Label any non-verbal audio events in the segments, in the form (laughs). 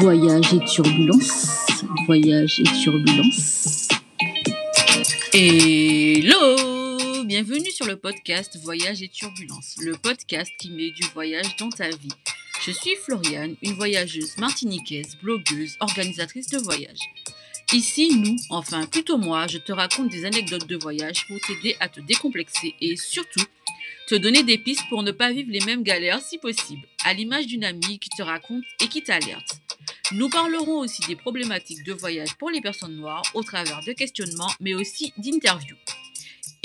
Voyage et turbulence. Voyage et turbulence. Hello Bienvenue sur le podcast Voyage et turbulence, le podcast qui met du voyage dans ta vie. Je suis Floriane, une voyageuse martiniquaise, blogueuse, organisatrice de voyage. Ici, nous, enfin plutôt moi, je te raconte des anecdotes de voyage pour t'aider à te décomplexer et surtout te donner des pistes pour ne pas vivre les mêmes galères si possible, à l'image d'une amie qui te raconte et qui t'alerte. Nous parlerons aussi des problématiques de voyage pour les personnes noires au travers de questionnements mais aussi d'interviews.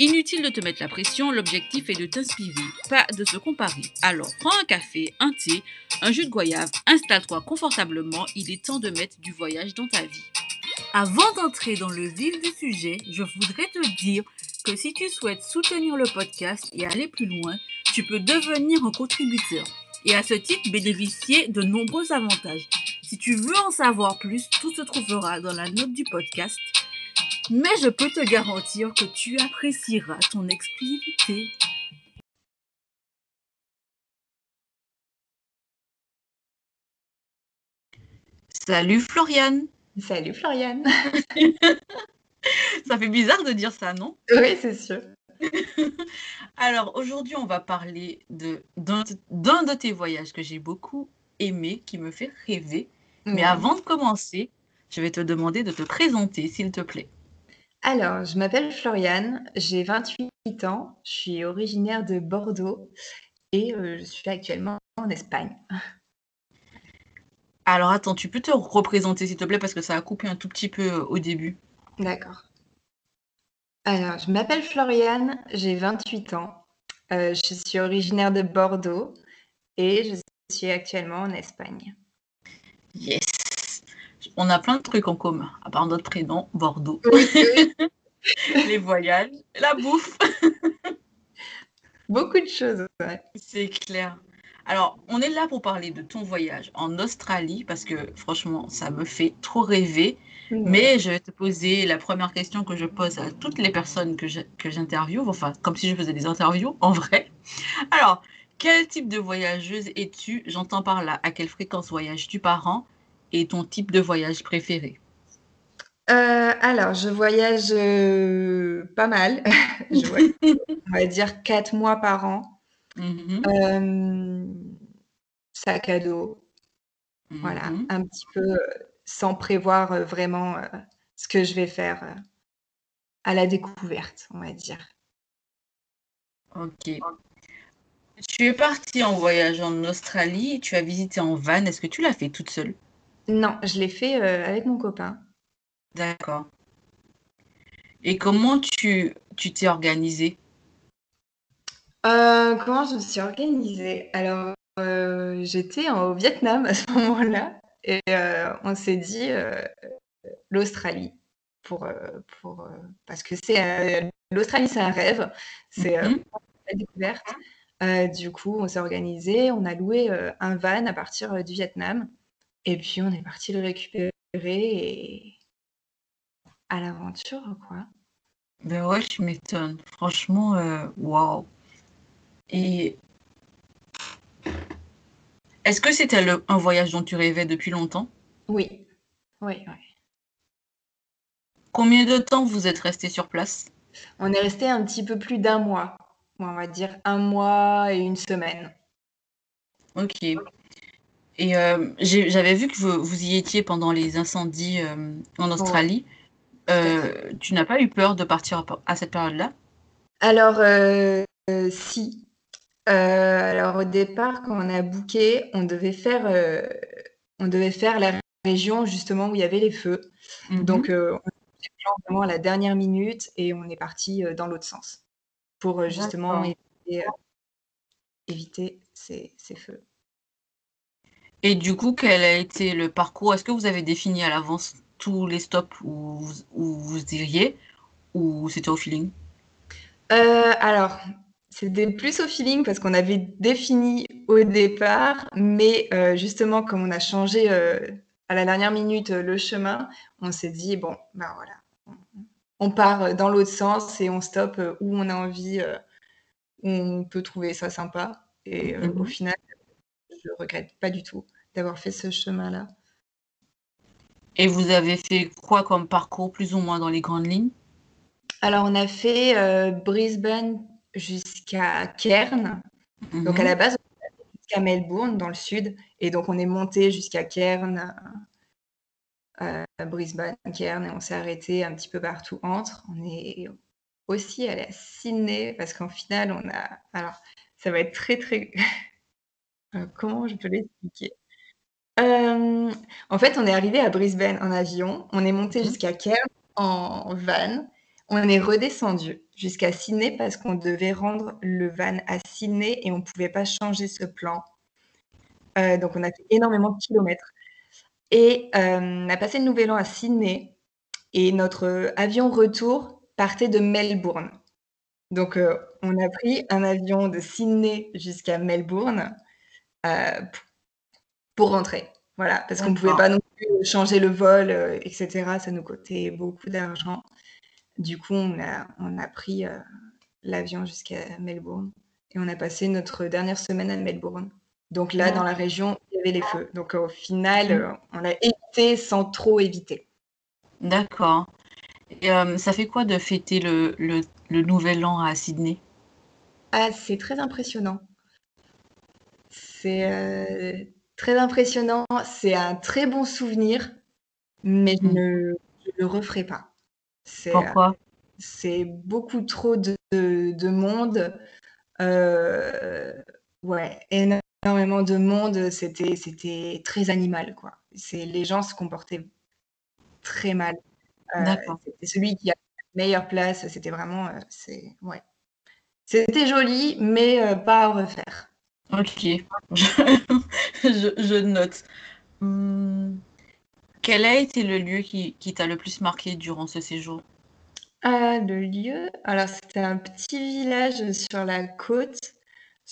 Inutile de te mettre la pression, l'objectif est de t'inspirer, pas de se comparer. Alors prends un café, un thé, un jus de goyave, installe-toi confortablement, il est temps de mettre du voyage dans ta vie. Avant d'entrer dans le vif du sujet, je voudrais te dire que si tu souhaites soutenir le podcast et aller plus loin, tu peux devenir un contributeur et à ce titre bénéficier de nombreux avantages. Si tu veux en savoir plus, tout se trouvera dans la note du podcast. Mais je peux te garantir que tu apprécieras ton exclusivité. Salut Floriane Salut Floriane. (laughs) Ça fait bizarre de dire ça, non? Oui, c'est sûr. (laughs) Alors aujourd'hui, on va parler de d'un d'un de tes voyages que j'ai beaucoup aimé, qui me fait rêver. Mais avant de commencer, je vais te demander de te présenter, s'il te plaît. Alors, je m'appelle Floriane, j'ai 28 ans, je suis originaire de Bordeaux et euh, je suis actuellement en Espagne. Alors attends, tu peux te représenter, s'il te plaît, parce que ça a coupé un tout petit peu euh, au début. D'accord. Alors, je m'appelle Floriane, j'ai 28 ans, euh, je suis originaire de Bordeaux et je suis actuellement en Espagne. Yes On a plein de trucs en commun, à part notre prénom, Bordeaux, Oui, oui. (laughs) les voyages, la bouffe. Beaucoup de choses. ouais. C'est clair. Alors, on est là pour parler de ton voyage en Australie, parce que franchement, ça me fait trop rêver. Mais je vais te poser la première question que je pose à toutes les personnes que j'interviewe, enfin, comme si je faisais des interviews en vrai. Alors, quel type de voyageuse es-tu? J'entends par là, à quelle fréquence voyages-tu par an? Et ton type de voyage préféré? Euh, alors, je voyage euh, pas mal. (laughs) Je voyage, on va dire, quatre mois par an. Mhm, Euh, sac à dos, voilà, mhm. un petit peu sans prévoir vraiment ce que je vais faire à la découverte, on va dire. Ok. Tu es partie en voyage en Australie, tu as visité en van. Est-ce que tu l'as fait toute seule? Non, je l'ai fait euh, avec mon copain. D'accord. Et comment tu tu t'es organisée? Euh, comment je me suis organisée? Alors, euh, j'étais au Vietnam à ce moment-là et on s'est dit l'Australie pour, pour, parce que c'est l'Australie, c'est un rêve, c'est Mhm. la découverte. Euh, du coup, on s'est organisé, on a loué euh, un van à partir euh, du Vietnam et puis on est parti le récupérer et à l'aventure, quoi. Ben ouais, tu m'étonnes. Franchement, waouh. Et est-ce que c'était le- un voyage dont tu rêvais depuis longtemps? Oui, oui, oui. Combien de temps vous êtes resté sur place? On est resté un petit peu plus d'un mois, on va dire un mois et une semaine. Ok. Et euh, j'avais vu que vous, vous y étiez pendant les incendies euh, en Australie. Euh, tu n'as pas eu peur de partir à cette période-là? Alors, si. Alors au départ, quand on a booké, on devait faire, on devait faire la région justement où il y avait les feux. Donc, Mhm. euh, on a fait vraiment à la dernière minute et on est parti dans l'autre sens pour euh, justement éviter, euh, éviter ces, ces feux. Et du coup, quel a été le parcours? Est-ce que vous avez défini à l'avance tous les stops où vous, où vous iriez ou c'était au feeling? Euh, alors, c'était plus au feeling parce qu'on avait défini au départ, mais justement, comme on a changé à la dernière minute le chemin, on s'est dit, bon, ben voilà, on, part euh, dans l'autre sens et on stoppe euh, où on a envie, euh, où on peut trouver ça sympa. Et au Mhm. final, je regrette pas du tout d'avoir fait ce chemin-là. Et vous avez fait quoi comme parcours, plus ou moins dans les grandes lignes? Alors, on a fait euh, Brisbane jusqu'à Cairns. Donc, à Mhm. la base, on jusqu'à Melbourne, dans le sud. Et donc, on est monté jusqu'à Cairns, euh, Brisbane, Cairns, et on s'est arrêté un petit peu partout entre. On est aussi allé à Sydney, parce qu'en final, on a. Alors, ça va être très, très. (laughs) Euh, comment je peux l'expliquer? Euh, En fait, on est arrivé à Brisbane en avion, on est monté Mhm. jusqu'à Cairns en van, on est redescendu jusqu'à Sydney parce qu'on devait rendre le van à Sydney et on ne pouvait pas changer ce plan. Euh, donc, on a fait énormément de kilomètres. Et euh, on a passé le nouvel an à Sydney et notre avion retour partait de Melbourne. Donc, euh, on a pris un avion de Sydney jusqu'à Melbourne euh, pour rentrer. Voilà, parce qu'on ne pouvait pas non plus changer le vol, euh, etc. Ça nous coûtait beaucoup d'argent. Du coup, on a, on a pris euh, l'avion jusqu'à Melbourne et on a passé notre dernière semaine à Melbourne. Donc là, dans la région, les feux. Donc au final, Mhm. euh, on l'a évité sans trop éviter. D'accord. Et euh, ça fait quoi de fêter le, le, le nouvel an à Sydney? Ah, c'est très impressionnant. C'est euh, très impressionnant. C'est un très bon souvenir, mais je Mhm. ne je le referai pas. C'est euh, Pourquoi? c'est beaucoup trop de, de- de monde. Ouais, énormément de monde. C'était c'était très animal, quoi. C'est les gens se comportaient très mal. Euh, c'était celui qui a la meilleure place. C'était vraiment, euh, c'est ouais. C'était joli, mais euh, pas à refaire. Ok. (laughs) je, je note. Hum, quel a été le lieu qui, qui t'a le plus marqué durant ce séjour? Ah, le lieu, alors c'était un petit village sur la côte.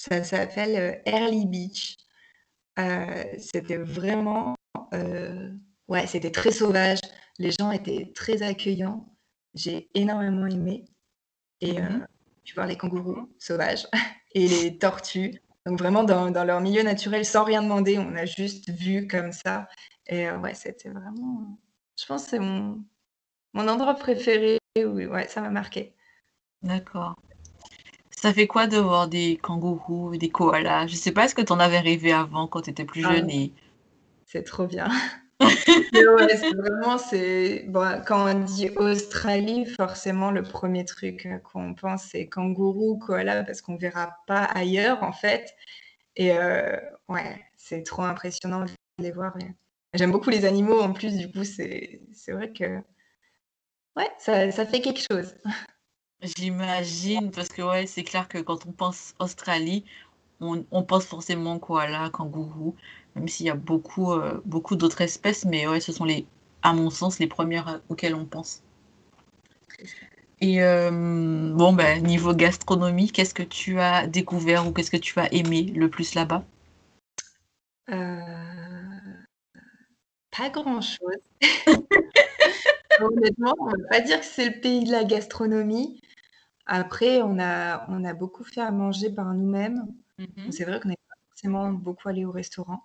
Ça s'appelle euh, Early Beach. Euh, c'était vraiment, euh, ouais, c'était très sauvage. Les gens étaient très accueillants. J'ai énormément aimé. Et Mhm. tu vois les kangourous sauvages (laughs) et les tortues. Donc vraiment dans, dans leur milieu naturel, sans rien demander, on a juste vu comme ça. Et euh, ouais, c'était vraiment, je pense que c'est mon, mon endroit préféré. Oui, ouais, ça m'a marqué. D'accord. Ça fait quoi de voir des kangourous, des koalas? Je sais pas, est-ce que tu en avais rêvé avant quand tu étais plus Ah, jeune et... c'est trop bien. (laughs) Ouais, c'est vraiment, c'est bon, quand on dit Australie, forcément le premier truc euh, qu'on pense c'est kangourou, koala, parce qu'on verra pas ailleurs en fait. Et euh, ouais, c'est trop impressionnant de les voir. J'aime beaucoup les animaux en plus, du coup c'est c'est vrai que ouais, ça, ça fait quelque chose. J'imagine, parce que ouais, c'est clair que quand on pense Australie, on, on pense forcément koala, kangourou, même s'il y a beaucoup, euh, beaucoup d'autres espèces, mais ouais, ce sont les, à mon sens, les premières auxquelles on pense. Et euh, bon, ben, niveau gastronomie, qu'est-ce que tu as découvert ou qu'est-ce que tu as aimé le plus là-bas? Euh, pas grand-chose. (laughs) Honnêtement, on ne va pas dire que c'est le pays de la gastronomie. Après, on a, on a beaucoup fait à manger par nous-mêmes. Mhm. C'est vrai qu'on n'est pas forcément beaucoup allé au restaurant.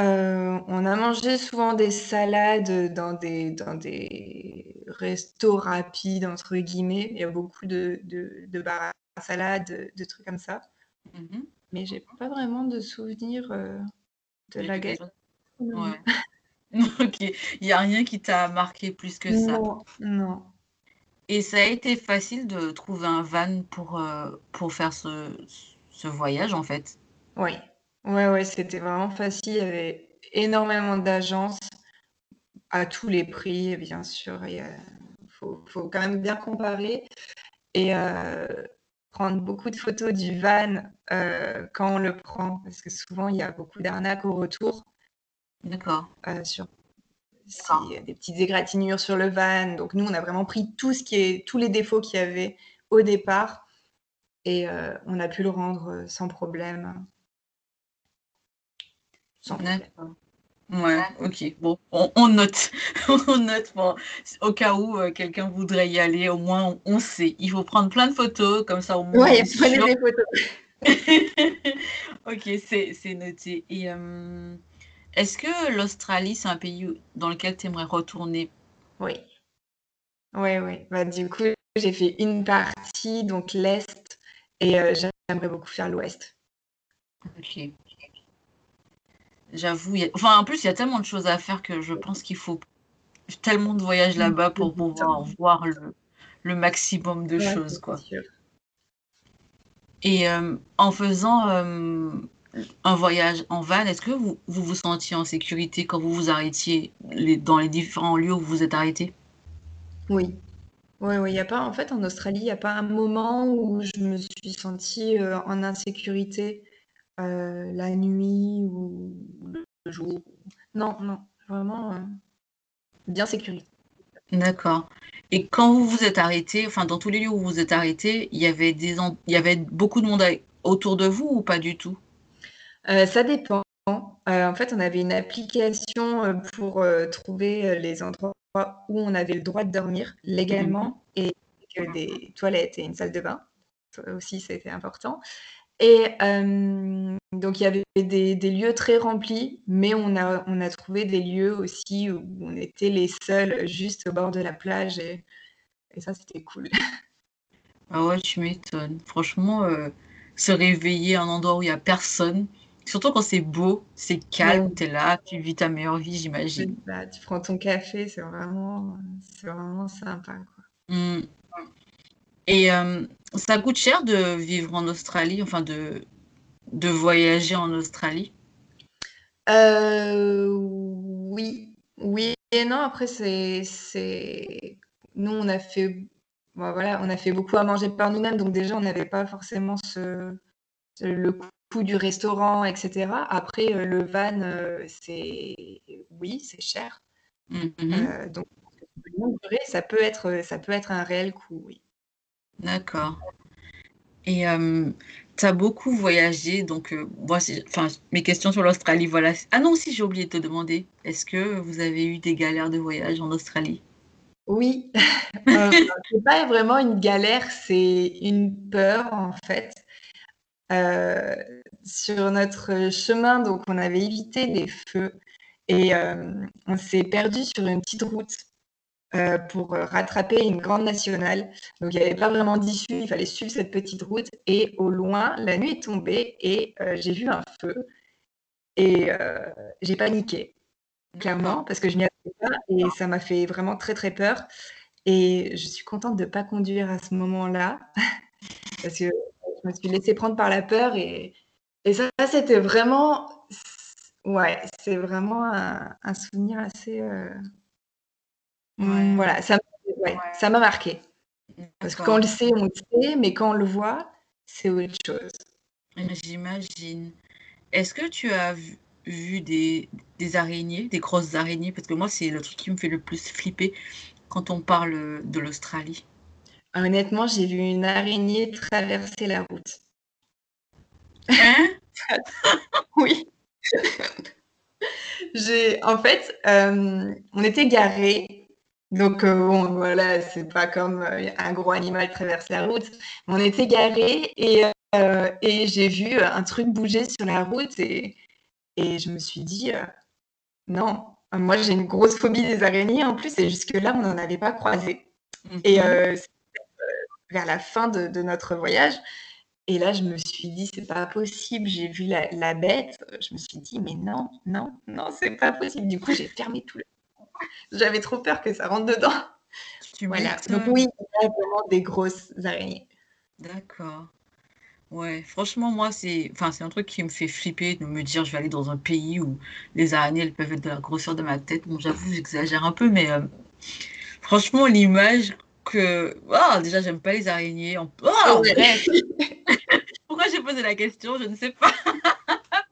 Euh, on a mangé souvent des salades dans des, dans des restos rapides, entre guillemets. Il y a beaucoup de, de, de bars à salade, de, de trucs comme ça. Mhm. Mais j'ai pas vraiment de souvenirs euh, de la gastronomie. Ouais. (laughs) Ok, il n'y a rien qui t'a marqué plus que ça? Non, non. Et ça a été facile de trouver un van pour, euh, pour faire ce, ce voyage, en fait. Oui, ouais, ouais, c'était vraiment facile. Il y avait énormément d'agences à tous les prix, bien sûr. Il faut, faut quand même bien comparer et euh, prendre beaucoup de photos du van euh, quand on le prend, parce que souvent il y a beaucoup d'arnaques au retour D'accord. sur des petites égratignures sur le van. Donc nous, on a vraiment pris tout ce qui est, tous les défauts qu'il y avait au départ et euh, on a pu le rendre euh, sans problème. Sans problème. Ouais, ok. Bon, on, on note. (laughs) on note. Bon, au cas où euh, quelqu'un voudrait y aller, au moins on, on sait. Il faut prendre plein de photos, comme ça au moins Ouais, prenez des photos. (laughs) ok, c'est c'est noté. Et euh, est-ce que l'Australie, c'est un pays dans lequel tu aimerais retourner? Oui. Oui, oui. Bah, du coup, j'ai fait une partie, donc l'est, et euh, j'aimerais beaucoup faire l'ouest. Ok. J'avoue, il y a- enfin, en plus, il y a tellement de choses à faire que je pense qu'il faut tellement de voyages là-bas pour pouvoir voir le, le maximum de Ouais, choses, c'est quoi. sûr. Et euh, en faisant euh, un voyage en van, est-ce que vous, vous vous sentiez en sécurité quand vous vous arrêtiez les- dans les différents lieux où vous vous êtes arrêté? Oui. Oui, oui, il y a pas en fait, en Australie, il n'y a pas un moment où je me suis sentie, heu, en insécurité, heu, la nuit ou le jour. Non, non, vraiment, heu, bien sécurisé. D'accord. Et quand vous vous êtes arrêté, enfin dans tous les lieux où vous vous êtes arrêté, il y avait des il y avait beaucoup de monde autour de vous ou pas du tout? Heu, ça dépend. Heu, en fait, on avait une application, heu, pour, trouver, les endroits où on avait le droit de dormir légalement et que des toilettes et une salle de bain. Ça aussi, c'était important et donc il y avait des des lieux très remplis, mais on a on a trouvé des lieux aussi où on était les seuls, juste au bord de la plage et et ça, c'était cool. (laughs) Ah ouais, tu m'étonnes. Franchement, euh, se réveiller à un endroit où il y a personne, surtout quand c'est beau, c'est calme, Ouais. t'es là, tu vis ta meilleure vie, j'imagine. ça, tu prends ton café, c'est vraiment, vraiment sympa, quoi. Mm. Et euh, ça coûte cher de vivre en Australie, enfin de, de voyager en Australie? Heu, oui, oui et non. Après, c'est nous, on a fait bah, voilà, on a fait beaucoup à manger par nous-mêmes, donc déjà, on n'avait pas forcément ce le coût du restaurant et cetera. Après, heu, le van, heu, c'est oui, c'est cher. Mhm. Heu, donc ça peut être, ça peut être un réel coût, oui. D'accord. Et euh, tu as beaucoup voyagé, donc euh, voici, enfin, mes questions sur l'Australie, voilà. Ah non, si j'ai oublié de te demander, est-ce que vous avez eu des galères de voyage en Australie? Oui, heu, (laughs) c'est pas vraiment une galère, c'est une peur, en fait. Heu, sur notre chemin, donc on avait évité les feux et hem, on s'est perdu sur une petite route, heu, pour, rattraper une grande nationale. Donc il y avait pas vraiment d'issue, il fallait suivre cette petite route et au loin, la nuit est tombée et j'ai vu un feu et j'ai paniqué, clairement, parce que je m'y attendais pas et ça m'a fait vraiment très, très peur et je suis contente de pas conduire à ce moment-là (laughs) parce que me suis laissée prendre par la peur et et ça, c'était vraiment ouais, c'est vraiment un un souvenir assez, mmh, Ouais, voilà, ça ouais, ça m'a marquée. Parce que quand on le sait, on le sait, mais quand on le voit, c'est autre chose. J'imagine. Est-ce que tu as vu, vu des, des araignées, des grosses araignées? Parce que moi, c'est le truc qui me fait le plus flipper quand on parle de l'Australie. Honnêtement, j'ai vu une araignée traverser la route. Hein? (laughs) Oui. J'ai en fait, hem, on était garés, donc heu, bon, voilà, c'est pas comme, heu, un gros animal traverse la route. On était garés et j'ai vu un truc bouger sur la route et et je me suis dit, «Non». Moi, j'ai une grosse phobie des araignées en plus et jusque-là, on n'en avait pas croisé et Mhm. Vers la fin de de notre voyage et là, je me suis dit: «C'est pas possible». J'ai vu la la bête, je me suis dit: «Mais non, non, non, c'est pas possible». Du coup, j'ai fermé tout le (laughs) j'avais trop peur que ça rentre dedans. Tu Voilà, donc oui, il y a vraiment des grosses araignées. D'accord. Ouais, franchement, moi, c'est enfin, c'est un truc qui me fait flipper de me dire je vais aller dans un pays où les araignées, elles peuvent être de la grosseur de ma tête. Bon, j'avoue, j'exagère un peu, mais euh, franchement, l'image que... Ah, déjà, j'aime pas les araignées. En... Oh, Ouais. bref. (laughs) Pourquoi j'ai posé la question? Je ne sais pas. (laughs)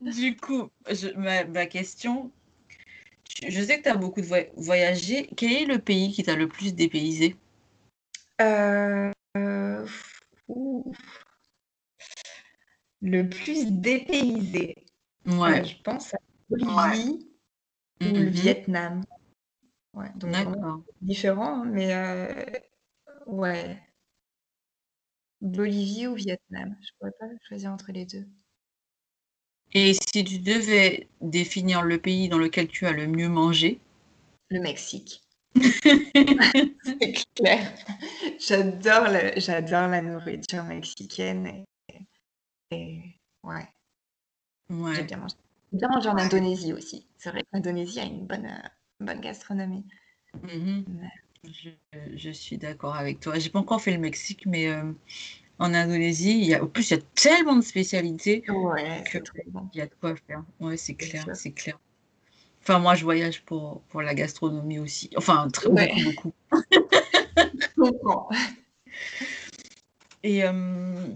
Du coup, je, ma, ma question, je, sais que tu as beaucoup de voy voyagé. Quel est le pays qui t'a le plus dépaysé? Ouh, le plus dépaysé, Ouais. je pense à Bolivie ou le Mhm. Vietnam. Ouais, donc D'accord. différent, hein, mais heu, ouais, Bolivie ou Vietnam, je pourrais pas choisir entre les 2. Et si tu devais définir le pays dans lequel tu as le mieux mangé? Le Mexique. (laughs) C'est clair. J'adore la, j'adore la nourriture mexicaine. Et, ouais. Ouais. J'ai bien mangé. J'ai bien mangé en Indonésie aussi. C'est vrai que l'Indonésie a une bonne, euh, bonne gastronomie. Mhm. Ouais. Je, je suis d'accord avec toi. J'ai pas encore fait le Mexique, mais euh, en Indonésie, il y a, en plus, il y a tellement de spécialités Ouais, que c'est très bon. il y a de quoi faire. Ouais, c'est clair, c'est clair. Enfin, moi, je voyage pour, pour la gastronomie aussi. Enfin, très, Ouais, beaucoup, beaucoup. (laughs) Et euh,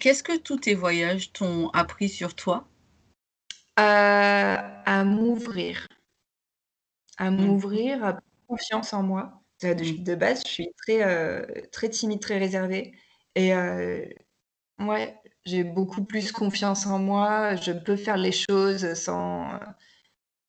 qu'est-ce que tous tes voyages t'ont appris sur toi? Euh, à m'ouvrir. À Mm, m'ouvrir, à prendre confiance en moi. Euh, De, de base, je suis très, euh, très timide, très réservée. Et euh, ouais, j'ai beaucoup plus confiance en moi. Je peux faire les choses sans,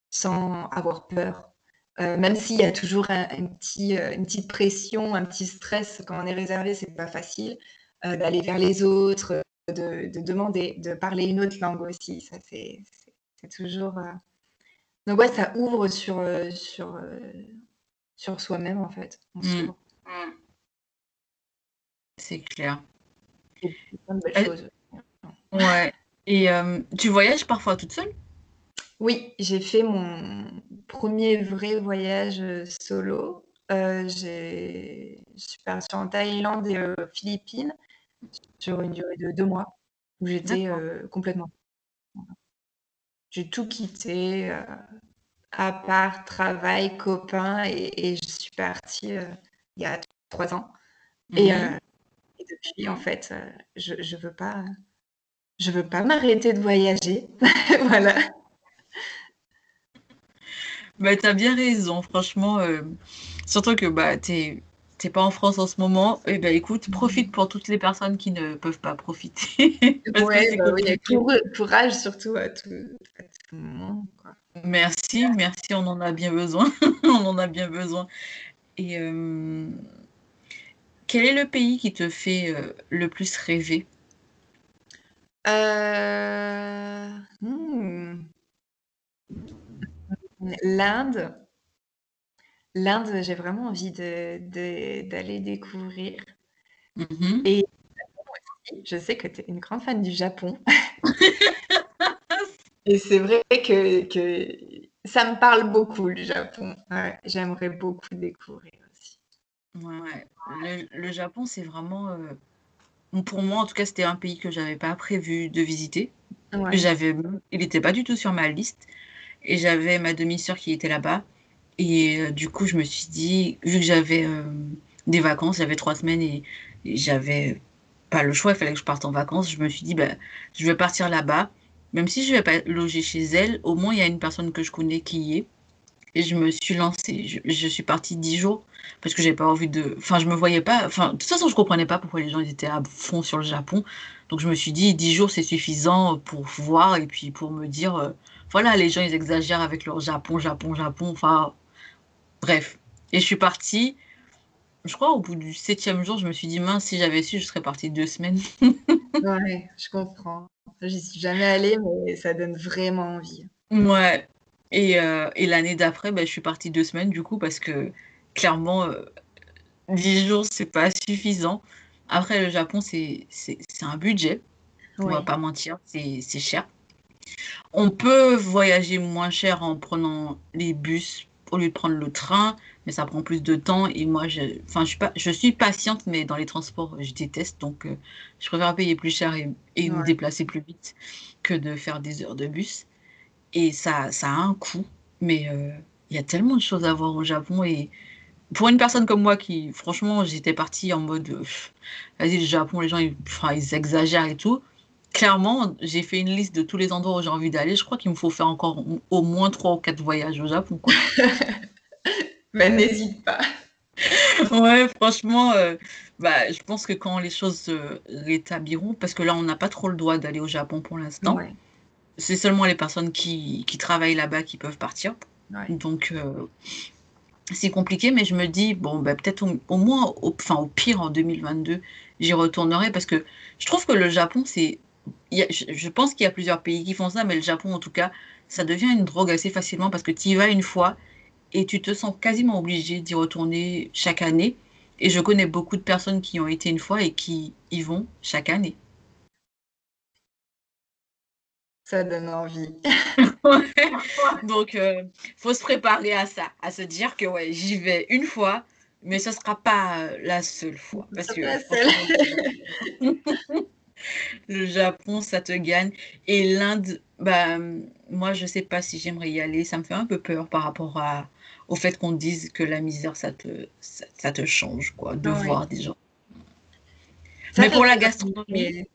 sans avoir peur. Euh, même s'il y a toujours un, un petit, euh, une petite pression, un petit stress quand on est réservé, c'est pas facile d'aller vers les autres, de, de demander, de parler une autre langue aussi. Ça, c'est toujours. Donc ouais, ça ouvre sur, euh, sur, euh, sur soi-même en fait. On mm. s'ouvre. C'est clair. Et de Euh, ouais. Et euh, tu voyages parfois toute seule? Oui, j'ai fait mon premier vrai voyage solo. Euh, j'ai... Je suis partie en Thaïlande et aux Philippines sur une durée de deux mois où j'étais euh, complètement. J'ai tout quitté, euh, à part travail, copains, et, et je suis partie euh, il y a trois ans. Et, Mhm. euh, et depuis, en fait, je, je veux pas, je veux pas m'arrêter de voyager. (laughs) Voilà. Bah, t'as bien raison, franchement. surtout que bah, t'es, t'es pas en France en ce moment. Et ben écoute, profite pour toutes les personnes qui ne peuvent pas profiter. (laughs) Parce que Ouais, c'est bah oui, courage surtout à tout, quoi. Merci, merci, on en a bien besoin. (laughs) On en a bien besoin. Et euh, quel est le pays qui te fait euh, le plus rêver? Euh, hmm, L'Inde. L'Inde, j'ai vraiment envie de, de- d'aller découvrir. Mhm. Et je sais que tu es une grande fan du Japon. (laughs) Et c'est vrai que, que ça me parle beaucoup, le Japon. Ouais, j'aimerais beaucoup découvrir aussi. Ouais, le, le Japon, c'est vraiment, euh, pour moi en tout cas, c'était un pays que j'avais pas prévu de visiter. Ouais, J'avais, il n'était pas du tout sur ma liste. Et j'avais ma demi-sœur qui était là-bas. Et euh, du coup, je me suis dit, vu que j'avais euh, des vacances, j'avais trois semaines et, et j'avais pas le choix, il fallait que je parte en vacances. Je me suis dit, bah, je vais partir là-bas. Même si je vais pas loger chez elle, au moins il y a une personne que je connais qui y est. Et je me suis lancée. Je, suis partie dix jours parce que j'avais pas envie de. Enfin, je me voyais pas. Enfin, de toute façon, je comprenais pas pourquoi les gens étaient à fond sur le Japon. Donc je me suis dit, dix jours c'est suffisant pour voir et puis pour me dire, euh, voilà, les gens ils exagèrent avec leur Japon, Japon, Japon. Enfin, bref. Et je suis partie. Je crois au bout du septième jour, je me suis dit, mince, si j'avais su, je serais partie deux semaines. (laughs) ouais, je comprends. J'y suis jamais allée, mais ça donne vraiment envie. Ouais. Et, euh, et l'année d'après, bah, je suis partie deux semaines du coup parce que clairement, euh, 10 jours, c'est pas suffisant. Après, le Japon, c'est un budget, on va Oui, pas mentir, c'est c'est cher. On peut voyager moins cher en prenant les bus au lieu de prendre le train, mais ça prend plus de temps. Et moi, je, enfin, je suis pas, je suis patiente, mais dans les transports, je déteste. Donc, euh, je préfère payer plus cher et, et me déplacer plus vite que de faire des heures de bus. Et ça, ça a un coût, mais euh, il y a tellement de choses à voir au Japon. Et pour une personne comme moi qui, franchement, j'étais partie en mode, vas-y, le Japon, les gens, ils, ils exagèrent et tout. Clairement, j'ai fait une liste de tous les endroits où j'ai envie d'aller. Je crois qu'il me faut faire encore au- au moins trois ou quatre voyages au Japon, quoi. (laughs) mais n'hésite pas. Ouais, franchement, euh, bah, je pense que quand les choses se rétabliront, parce que là, on n'a pas trop le droit d'aller au Japon pour l'instant. Ouais, C'est seulement les personnes qui, qui travaillent là-bas qui peuvent partir. ouais, Donc, euh, c'est compliqué, mais je me dis, bon, bah, peut-être au, au moins, au, enfin, au pire, en 2022, j'y retournerai parce que je trouve que le Japon, c'est je, pense qu'il y a plusieurs pays qui font ça, mais le Japon, en tout cas, ça devient une drogue assez facilement parce que tu y vas une fois et tu te sens quasiment obligé d'y retourner chaque année. Et je connais beaucoup de personnes qui ont été une fois et qui y vont chaque année. Ça donne envie. (laughs) Donc, il euh, faut se préparer à ça, à se dire que ouais, j'y vais une fois, mais ce ne sera pas la seule fois. Parce que (laughs) le Japon, ça te gagne. Et l'Inde, bah, moi, je ne sais pas si j'aimerais y aller. Ça me fait un peu peur par rapport à, au fait qu'on dise que la misère, ça te, ça, te change, quoi, de voir des gens. mais pour la gastronomie.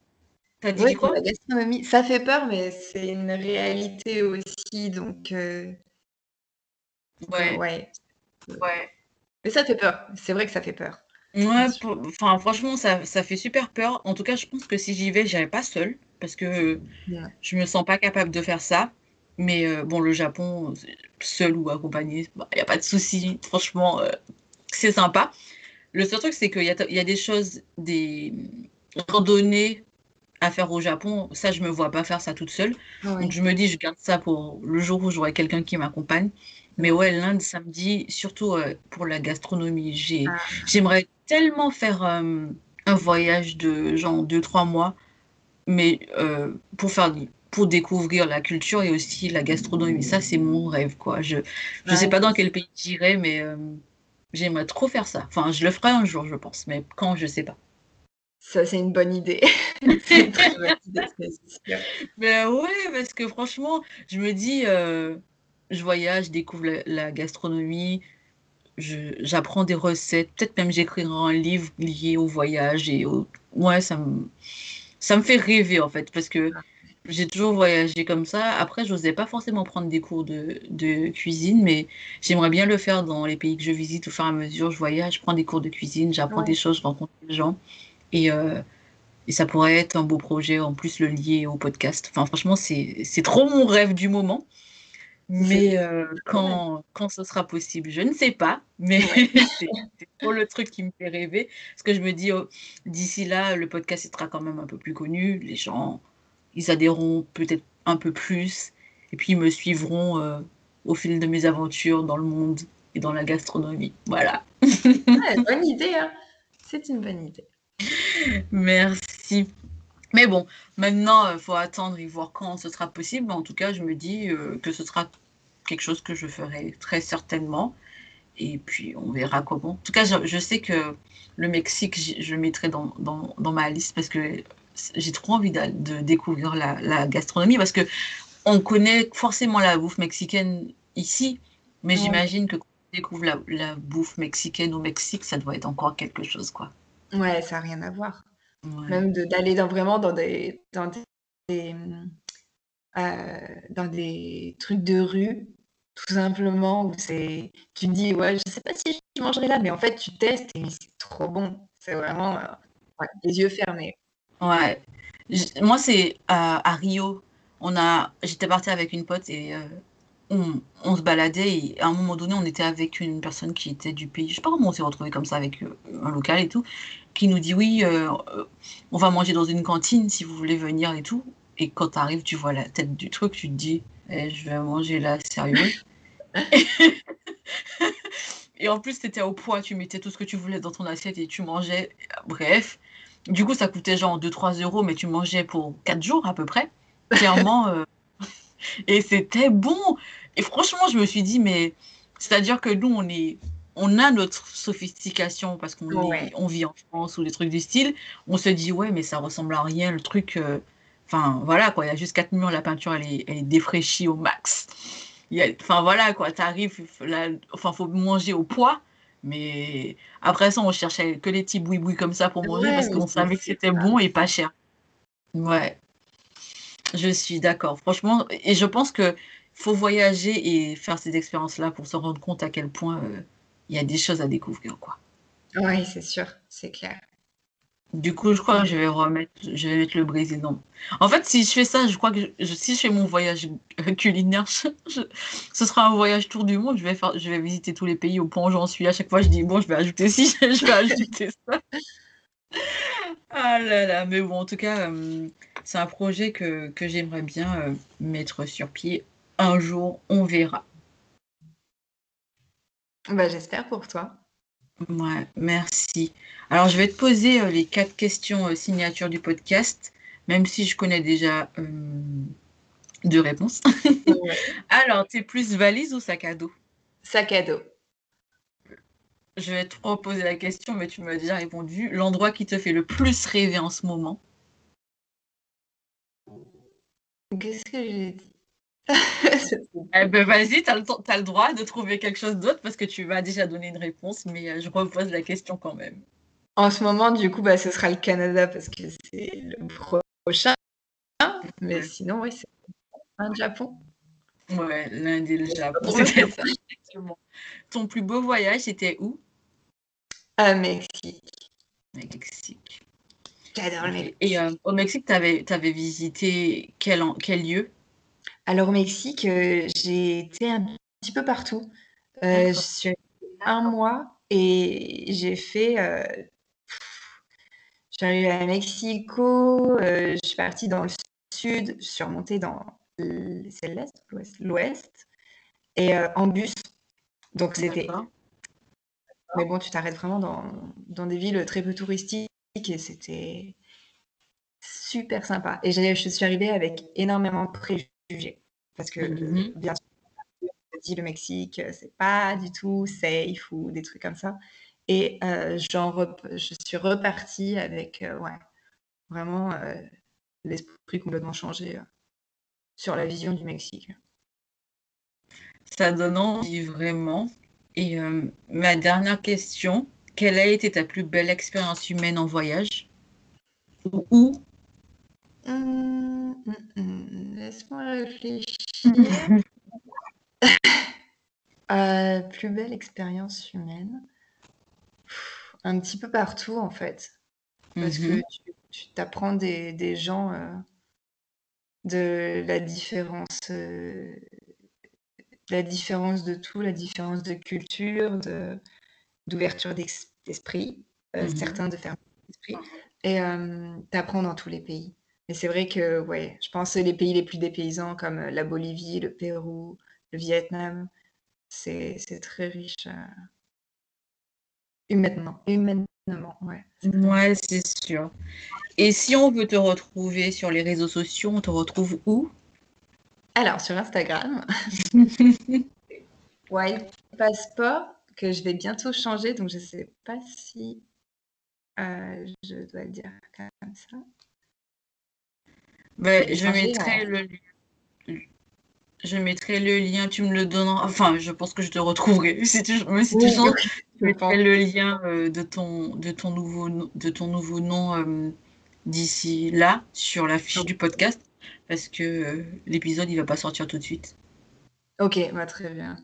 T'as dit quoi la gastronomie, ça fait peur, mais c'est une réalité aussi, donc. Euh, ouais. ouais. Ouais. Mais ça fait peur. C'est vrai que ça fait peur. Ouais, enfin, franchement, ça, ça fait super peur. En tout cas, je pense que si j'y vais, j'irai pas seule parce que je me sens pas capable de faire ça. Mais euh, bon, le Japon, seul ou accompagné, il bah, n'y a pas de souci. Franchement, euh, c'est sympa. Le seul truc, c'est qu'il y a, y a des choses, des randonnées à faire au Japon. Ça, je me vois pas faire ça toute seule. Donc, je me dis, je garde ça pour le jour où j'aurai quelqu'un qui m'accompagne. Mais ouais, l'Inde, ça me dit, surtout euh, pour la gastronomie, ah. j'aimerais tellement faire euh, un voyage de genre 2-3 mois, mais euh, pour faire pour découvrir la culture et aussi la gastronomie. Ça, c'est mon rêve, quoi. Je ne sais pas dans quel pays j'irai, mais j'aimerais trop faire ça. Enfin, je le ferai un jour, je pense, mais quand, je sais pas. Ça, c'est une bonne idée. (laughs) c'est une très bonne idée, c'est Mais ouais, parce que franchement, je me dis, je voyage, je découvre la, gastronomie, j'apprends des recettes, peut-être même j'écrirai un livre lié au voyage et au... ouais, ça me, ça me fait rêver en fait parce que j'ai toujours voyagé comme ça. Après, je n'osais pas forcément prendre des cours de, de cuisine, mais j'aimerais bien le faire dans les pays que je visite au fur et à mesure. Je voyage, je prends des cours de cuisine, j'apprends des choses, je rencontre des gens. Et, euh, et ça pourrait être un beau projet, en plus le lier au podcast. Enfin, franchement, c'est trop mon rêve du moment. Mais euh, quand, quand ce sera possible, je ne sais pas. Mais (laughs) c'est pour le truc qui me fait rêver. Parce que je me dis, oh, d'ici là, le podcast sera quand même un peu plus connu. Les gens, ils adhéreront peut-être un peu plus. Et puis, ils me suivront euh, au fil de mes aventures dans le monde et dans la gastronomie. Voilà. (laughs) bonne idée. Hein. c'est une bonne idée. Merci. Mais bon, maintenant, il euh, faut attendre et voir quand ce sera possible. En tout cas, je me dis euh, que ce sera quelque chose que je ferai très certainement. Et puis, on verra comment. En tout cas, je, sais que le Mexique, je le mettrai dans, dans, ma liste parce que j'ai trop envie de, découvrir la, gastronomie parce que on connaît forcément la bouffe mexicaine ici, mais j'imagine que quand on découvre la, la, bouffe mexicaine au Mexique, ça doit être encore quelque chose, quoi. Ouais, ça n'a rien à voir. Même d'aller dans, vraiment dans des, dans des, euh, dans des trucs de rue, tout simplement, où c'est, tu te dis, ouais, je sais pas si je mangerai là, mais en fait, tu testes et c'est trop bon. C'est vraiment euh, les yeux fermés. Ouais. Moi, c'est à Rio. On a, j'étais partie avec une pote et euh, on, se baladait et à un moment donné, on était avec une personne qui était du pays. Je sais pas comment on s'est retrouvé comme ça avec un local et tout qui nous dit oui, euh, euh, on va manger dans une cantine si vous voulez venir et tout. Et quand tu arrives, tu vois la tête du truc, tu te dis, eh, je vais manger là, sérieux. (laughs) et en plus, tu étais au poids, tu mettais tout ce que tu voulais dans ton assiette et tu mangeais. Bref. Du coup, ça coûtait genre 2-3 euros, mais tu mangeais pour 4 jours à peu près. Clairement. (laughs) Euh, et c'était bon. Et franchement, je me suis dit, mais c'est-à-dire que nous, on est on a notre sophistication parce qu'on on vit en France ou des trucs du style. On se dit, ouais, mais ça ressemble à rien, le truc. Euh, enfin, voilà, quoi. Il y a juste quatre murs, la peinture, elle est, elle est défraîchie au max. Enfin, voilà, quoi. T'arrives, enfin, faut manger au poids. Mais après ça, on cherchait que les petits boui-boui comme ça pour manger parce qu'on savait que c'était bon et pas cher. Ouais. Je suis d'accord. Franchement, et je pense que faut voyager et faire ces expériences-là pour se rendre compte à quel point. Euh, il y a des choses à découvrir, quoi. Oui, c'est sûr, c'est clair. Du coup, je crois que je vais remettre, je vais mettre le Brésil. Non. En fait, si je fais ça, je crois que si je fais mon voyage (laughs) culinaire, (laughs) ce sera un voyage tour du monde. Je vais faire, je vais visiter tous les pays au point où j'en suis. À chaque fois, je dis bon, je vais ajouter ci, (laughs) je vais ajouter ça. ah là là, mais bon, en tout cas, euh, c'est un projet que, que j'aimerais bien euh, mettre sur pied. Un jour, on verra. Bah, j'espère pour toi. Ouais, merci. Alors, je vais te poser euh, les quatre questions euh, signatures du podcast, même si je connais déjà euh, deux réponses. Ouais. (laughs) Alors, t'es plus valise ou sac à dos? Sac à dos. Je vais te reposer la question, mais tu m'as déjà répondu. L'endroit qui te fait le plus rêver en ce moment? Qu'est-ce que j'ai dit? Eh ben, vas-y, tu as t'as le droit de trouver quelque chose d'autre parce que tu vas déjà donner une réponse, mais euh, je repose la question quand même. En ce moment, du coup, bah, ce sera le Canada parce que c'est le prochain. Mais sinon, oui, c'est un Japon. Ouais, l'Inde et le Japon, c'était ça. Ton plus beau voyage, c'était où? À Mexique. Mexique. J'adore le. Mexique. Et euh, au Mexique, tu avais, visité quel, quel lieu? Alors, au Mexique, euh, j'ai été un petit peu partout. Euh, je D'accord. suis restée mois et j'ai fait. euh, je suis arrivée à Mexico, je suis partie dans le sud, je suis remontée dans l- c'est l'est ou l'ouest? L'ouest, et en bus. Donc, c'était. D'accord. Mais bon, tu t'arrêtes vraiment dans, dans des villes très peu touristiques et c'était super sympa. Et j'ai- je suis arrivée avec énormément de préjugés. Parce que, Mhm. bien sûr, dit le Mexique, euh, c'est pas du tout safe ou des trucs comme ça. Et euh, j'en rep- je suis repartie avec euh, ouais, vraiment euh, l'esprit complètement changé sur la vision du Mexique. Ça donne envie vraiment. Et ma dernière question, quelle a été ta plus belle expérience humaine en voyage? Ou où? Hum, Laisse-moi réfléchir. (laughs) Euh, plus belle expérience humaine. Pff, Un petit peu partout en fait. Parce que Mhm. tu, tu t'apprends des, des gens euh, de la différence, euh, la différence de tout, la différence de culture, d'ouverture d'esprit, Mhm. certains de fermeture d'esprit. Et euh, t'apprends dans tous les pays. Mais c'est vrai que, ouais, je pense que les pays les plus dépaysants comme euh, la Bolivie, le Pérou, le Vietnam, c'est, c'est très riche euh, humainement. Humainement, ouais. c'est très riche. Ouais, c'est sûr. Et si on veut te retrouver sur les réseaux sociaux, on te retrouve où? Alors, sur Instagram, (laughs) Wild Passport, que je vais bientôt changer, donc je sais pas si euh, je dois le dire comme ça. Ben, Je mettrai le li- je mettrai le lien, tu me le donneras. Enfin, je pense que je te retrouverai. (laughs) Si tu, même si tu Oui, changes, oui, je mettrai le lien euh, de ton, de ton nouveau, no- de ton nouveau nom euh, d'ici là sur la fiche du podcast parce que euh, l'épisode il va pas sortir tout de suite. Ok, bah, très bien.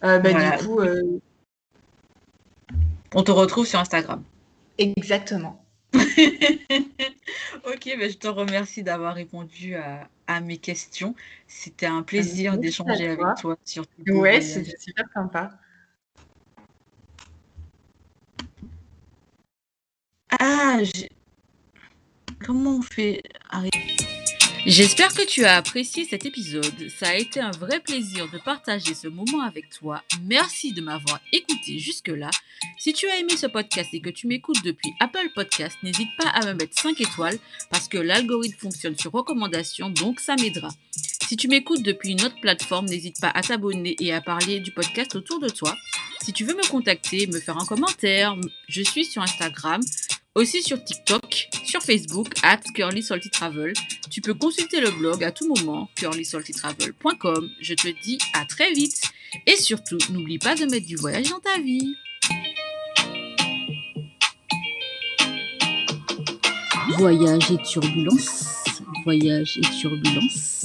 Bah, Voilà. Du coup, On te retrouve sur Instagram. exactement. (laughs) Ok, ben je te remercie d'avoir répondu à, à mes questions. C'était un plaisir d'échanger avec toi. toi sur Ouais, c'était super sympa. Ah, j'ai- comment on fait? Arrête. J'espère que tu as apprécié cet épisode. Ça a été un vrai plaisir de partager ce moment avec toi. Merci de m'avoir écouté jusque-là. Si tu as aimé ce podcast et que tu m'écoutes depuis Apple Podcast, n'hésite pas à me mettre 5 étoiles parce que l'algorithme fonctionne sur recommandation, donc ça m'aidera. Si tu m'écoutes depuis une autre plateforme, n'hésite pas à t'abonner et à parler du podcast autour de toi. Si tu veux me contacter, me faire un commentaire, je suis sur Instagram, aussi sur TikTok, sur Facebook, at Travel. Tu peux consulter le blog à tout moment, curlysaltytravel.com. Je te dis à très vite. Et surtout, n'oublie pas de mettre du voyage dans ta vie. Voyage et turbulence. Voyage et turbulence.